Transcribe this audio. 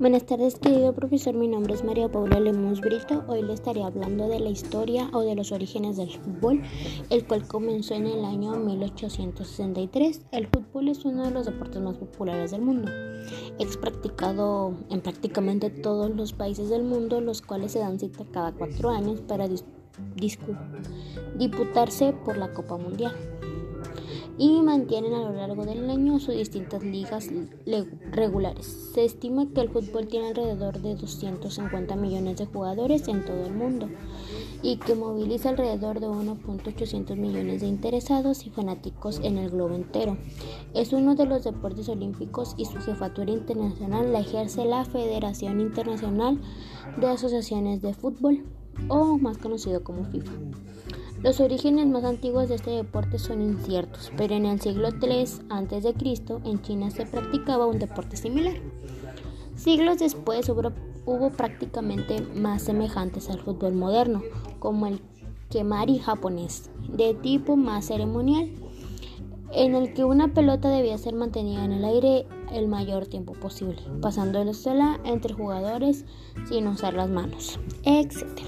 Buenas tardes, querido profesor. Mi nombre es María Paula Lemus Brito. Hoy le estaré hablando de la historia o de los orígenes del fútbol, el cual comenzó en el año 1863. El fútbol es uno de los deportes más populares del mundo. Es practicado en prácticamente todos los países del mundo, los cuales se dan cita cada cuatro años para disputarse por la Copa Mundial y mantienen a lo largo del año sus distintas ligas regulares. Se estima que el fútbol tiene alrededor de 250 millones de jugadores en todo el mundo y que moviliza alrededor de 1.800 millones de interesados y fanáticos en el globo entero. Es uno de los deportes olímpicos y su jefatura internacional la ejerce la Federación Internacional de Asociaciones de Fútbol o más conocido como FIFA. Los orígenes más antiguos de este deporte son inciertos, pero en el siglo III a.C. en China se practicaba un deporte similar. Siglos después hubo, prácticamente más semejantes al fútbol moderno, como el kemari japonés, de tipo más ceremonial, en el que una pelota debía ser mantenida en el aire el mayor tiempo posible, pasando sola entre jugadores sin usar las manos, etc.